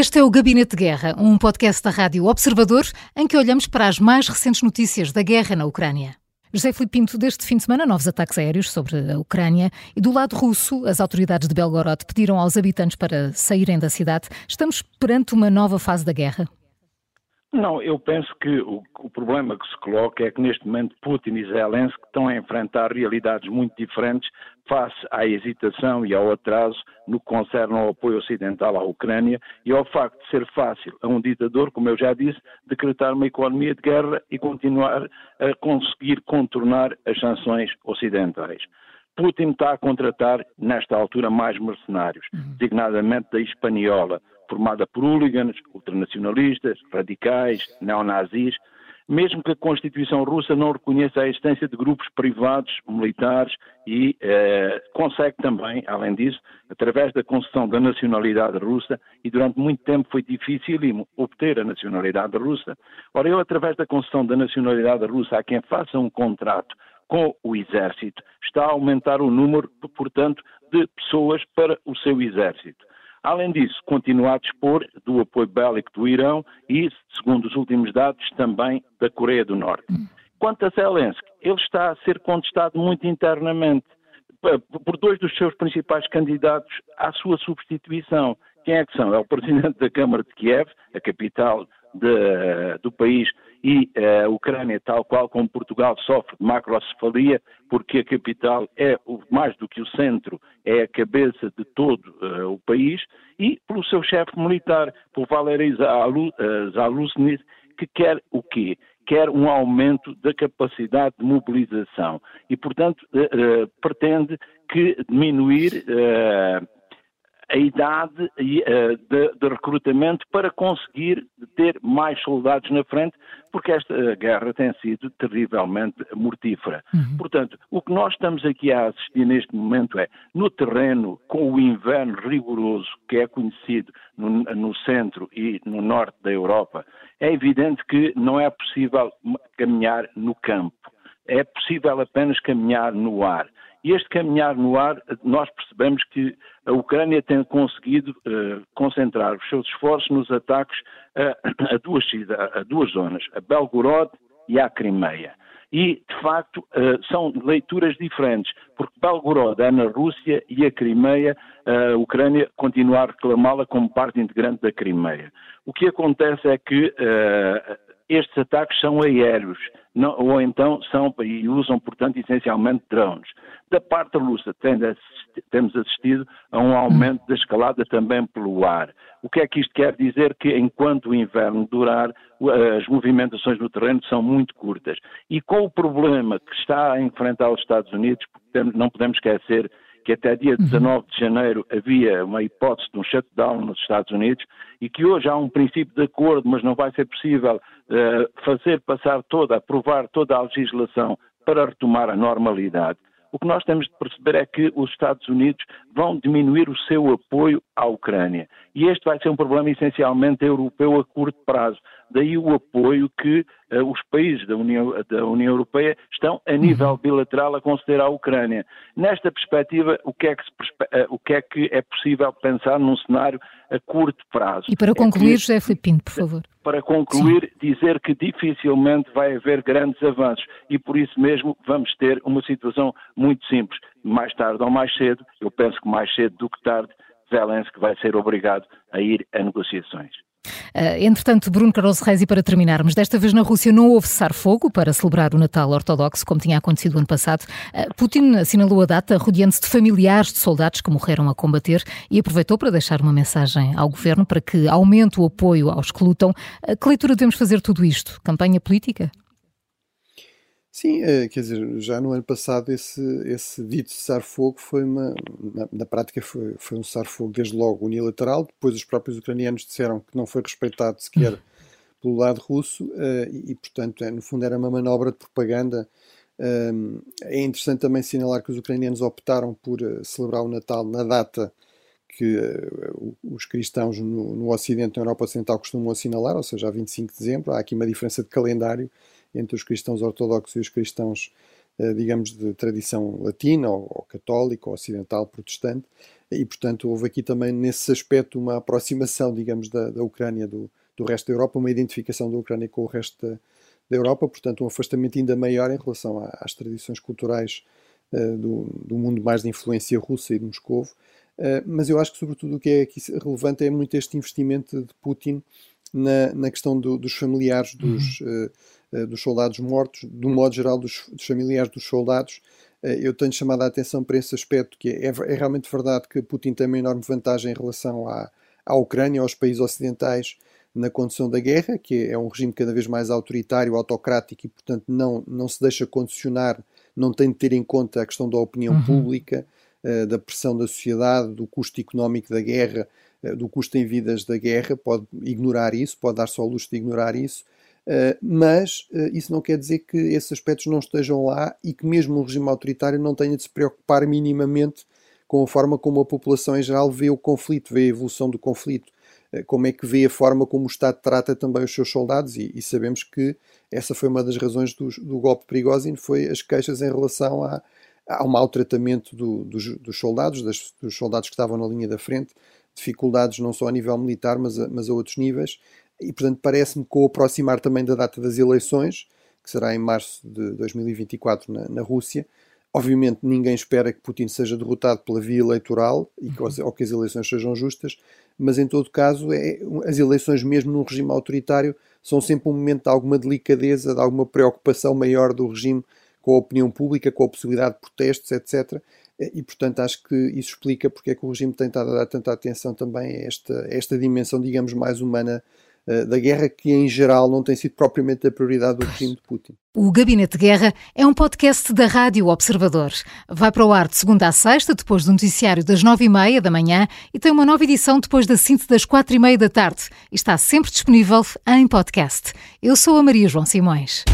Este é o Gabinete de Guerra, um podcast da Rádio Observador em que olhamos para as mais recentes notícias da guerra na Ucrânia. José Filipe Pinto, deste fim de semana, novos ataques aéreos sobre a Ucrânia e do lado russo, as autoridades de Belgorod pediram aos habitantes para saírem da cidade. Estamos perante uma nova fase da guerra? Não, eu penso que o, o, problema que se coloca é que neste momento Putin e Zelensky estão a enfrentar realidades muito diferentes face à hesitação e ao atraso no que concerne ao apoio ocidental à Ucrânia e ao facto de ser fácil a um ditador, como eu já disse, decretar uma economia de guerra e continuar a conseguir contornar as sanções ocidentais. Putin está a contratar, nesta altura, mais mercenários, uhum. designadamente da Hispaniola, formada por hooligans, ultranacionalistas, radicais, neonazis, mesmo que a Constituição russa não reconheça a existência de grupos privados, militares e eh, consegue também, além disso, através da concessão da nacionalidade russa, e durante muito tempo foi dificílimo obter a nacionalidade russa, ora eu, através da concessão da nacionalidade russa a quem faça um contrato com o exército, está a aumentar o número, portanto, de pessoas para o seu exército. Além disso, continua a dispor do apoio bélico do Irão e, segundo os últimos dados, também da Coreia do Norte. Quanto a Zelensky, ele está a ser contestado muito internamente por dois dos seus principais candidatos à sua substituição. Quem é que são? É o presidente da Câmara de Kiev, a capital de, do país, e eh, a Ucrânia, tal qual como Portugal, sofre de macrocefalia, porque a capital é, mais do que o centro, é a cabeça de todo uh, o país, e pelo seu chefe militar, por Valery eh, Zaluzny, que quer o quê? Quer um aumento da capacidade de mobilização e, portanto, uh, uh, pretende que diminuir a idade eh, de, de, recrutamento para conseguir ter mais soldados na frente, porque esta guerra tem sido terrivelmente mortífera. Uhum. Portanto, o que nós estamos aqui a assistir neste momento é, no terreno, com o inverno rigoroso que é conhecido no, no centro e no norte da Europa, é evidente que não é possível caminhar no campo. É possível apenas caminhar no ar. E este caminhar no ar, nós percebemos que a Ucrânia tem conseguido uh, concentrar os seus esforços nos ataques uh, a, duas, a, duas zonas, a Belgorod e à Crimeia. E, de facto, uh, são leituras diferentes, porque Belgorod é na Rússia e a Crimeia, a Ucrânia continua a reclamá-la como parte integrante da Crimeia. O que acontece é que estes ataques são aéreos, não, ou então são e usam, portanto, essencialmente drones. Da parte russa temos assistido a um aumento da escalada também pelo ar. O que é que isto quer dizer? Que enquanto o inverno durar, as movimentações no terreno são muito curtas. E com o problema que está a enfrentar os Estados Unidos, não podemos esquecer que até dia 19 uhum. de janeiro havia uma hipótese de um shutdown nos Estados Unidos e que hoje há um princípio de acordo, mas não vai ser possível uh, fazer passar toda, aprovar toda a legislação para retomar a normalidade. O que nós temos de perceber é que os Estados Unidos vão diminuir o seu apoio à Ucrânia. E este vai ser um problema essencialmente europeu a curto prazo. Daí o apoio que uh, os países da União, da União, Europeia estão, a nível uhum. bilateral, a conceder à Ucrânia. Nesta perspectiva, o que, é que se, uh, o que é que é possível pensar num cenário a curto prazo? E para concluir, é que, José Filipe Pinto, por favor. Para concluir, Sim. dizer que dificilmente vai haver grandes avanços e por isso mesmo vamos ter uma situação muito simples. Mais tarde ou mais cedo, eu penso que mais cedo do que tarde, Zelensky vai ser obrigado a ir a negociações. Uh, entretanto, Bruno Carlos Reis, e para terminarmos, desta vez na Rússia não houve cessar-fogo para celebrar o Natal ortodoxo, como tinha acontecido ano passado. Uh, Putin assinalou a data rodeando-se de familiares de soldados que morreram a combater e aproveitou para deixar uma mensagem ao governo para que aumente o apoio aos que lutam. Uh, que leitura devemos fazer tudo isto? Campanha política? Sim, eh, quer dizer, já no ano passado esse, esse dito cessar-fogo foi uma, na, na, prática foi, foi um cessar-fogo desde logo unilateral, depois os próprios ucranianos disseram que não foi respeitado sequer pelo lado russo eh, e, portanto, é, no fundo era uma manobra de propaganda. Ehm, é interessante também assinalar que os ucranianos optaram por eh, celebrar o Natal na data que os cristãos no, no Ocidente, na Europa Ocidental, costumam assinalar, ou seja, a 25 de dezembro. Há aqui uma diferença de calendário entre os cristãos ortodoxos e os cristãos, eh, digamos, de tradição latina ou, católica ou ocidental protestante. e, portanto, houve aqui também, nesse aspecto, uma aproximação, digamos, da, da Ucrânia do, do resto da Europa, uma identificação da Ucrânia com o resto da, da Europa, portanto, um afastamento ainda maior em relação às tradições culturais uh, do, do, mundo mais de influência russa e de Moscou. Uh, mas eu acho que, sobretudo, o que é aqui relevante é muito este investimento de Putin na, na questão do, dos familiares dos, uhum. uh, dos soldados mortos, do modo geral, dos, dos familiares dos soldados. eu tenho chamado a atenção para esse aspecto, que é, é, realmente verdade que Putin tem uma enorme vantagem em relação à, à Ucrânia, aos países ocidentais, na condução da guerra, que é um regime cada vez mais autoritário, autocrático e, portanto, não, não se deixa condicionar, não tem de ter em conta a questão da opinião uhum. pública, uh, da pressão da sociedade, do custo económico da guerra, do custo em vidas da guerra, pode ignorar isso, pode dar só o luxo de ignorar isso, mas isso não quer dizer que esses aspectos não estejam lá e que mesmo um regime autoritário não tenha de se preocupar minimamente com a forma como a população em geral vê o conflito, vê a evolução do conflito. Eh, como é que vê a forma como o Estado trata também os seus soldados e, e sabemos que essa foi uma das razões do, do golpe Prigozhin, foi as queixas em relação a, ao mau tratamento do, dos, dos, soldados, das, dos soldados que estavam na linha da frente, dificuldades não só a nível militar, mas a, mas a outros níveis, e portanto parece-me que com o aproximar também da data das eleições, que será em março de 2024 na, na Rússia, Obviamente, ninguém espera que Putin seja derrotado pela via eleitoral e que, ou que as eleições sejam justas, mas em todo caso, é, as eleições, mesmo num regime autoritário, são sempre um momento de alguma delicadeza, de alguma preocupação maior do regime com a opinião pública, com a possibilidade de protestos, etc. E, portanto, acho que isso explica porque é que o regime tem estado a dar tanta atenção também a esta, a esta dimensão, digamos, mais humana da guerra, que em geral não tem sido propriamente a prioridade do regime de Putin. O Gabinete de Guerra é um podcast da Rádio Observador. Vai para o ar de segunda a sexta, depois do noticiário das nove e meia da manhã e tem uma nova edição depois da síntese das quatro e meia da tarde. Está sempre disponível em podcast. Eu sou a Maria João Simões.